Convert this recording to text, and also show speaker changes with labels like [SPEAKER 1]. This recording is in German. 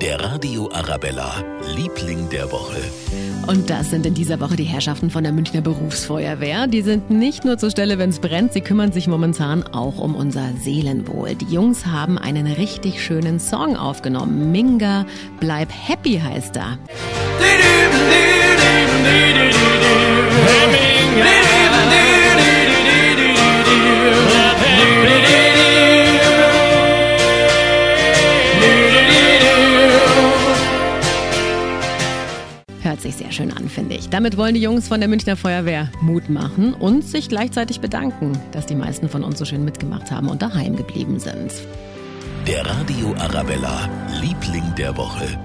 [SPEAKER 1] Der Radio Arabella, Liebling der Woche.
[SPEAKER 2] Und das sind in dieser Woche die Herrschaften von der Münchner Berufsfeuerwehr. Die sind nicht nur zur Stelle, wenn es brennt, sie kümmern sich momentan auch um unser Seelenwohl. Die Jungs haben einen richtig schönen Song aufgenommen. Minga, bleib happy heißt er. Hört sich sehr schön an, finde ich. Damit wollen die Jungs von der Münchner Feuerwehr Mut machen und sich gleichzeitig bedanken, dass die meisten von uns so schön mitgemacht haben und daheim geblieben sind.
[SPEAKER 1] Der Radio Arabella, Liebling der Woche.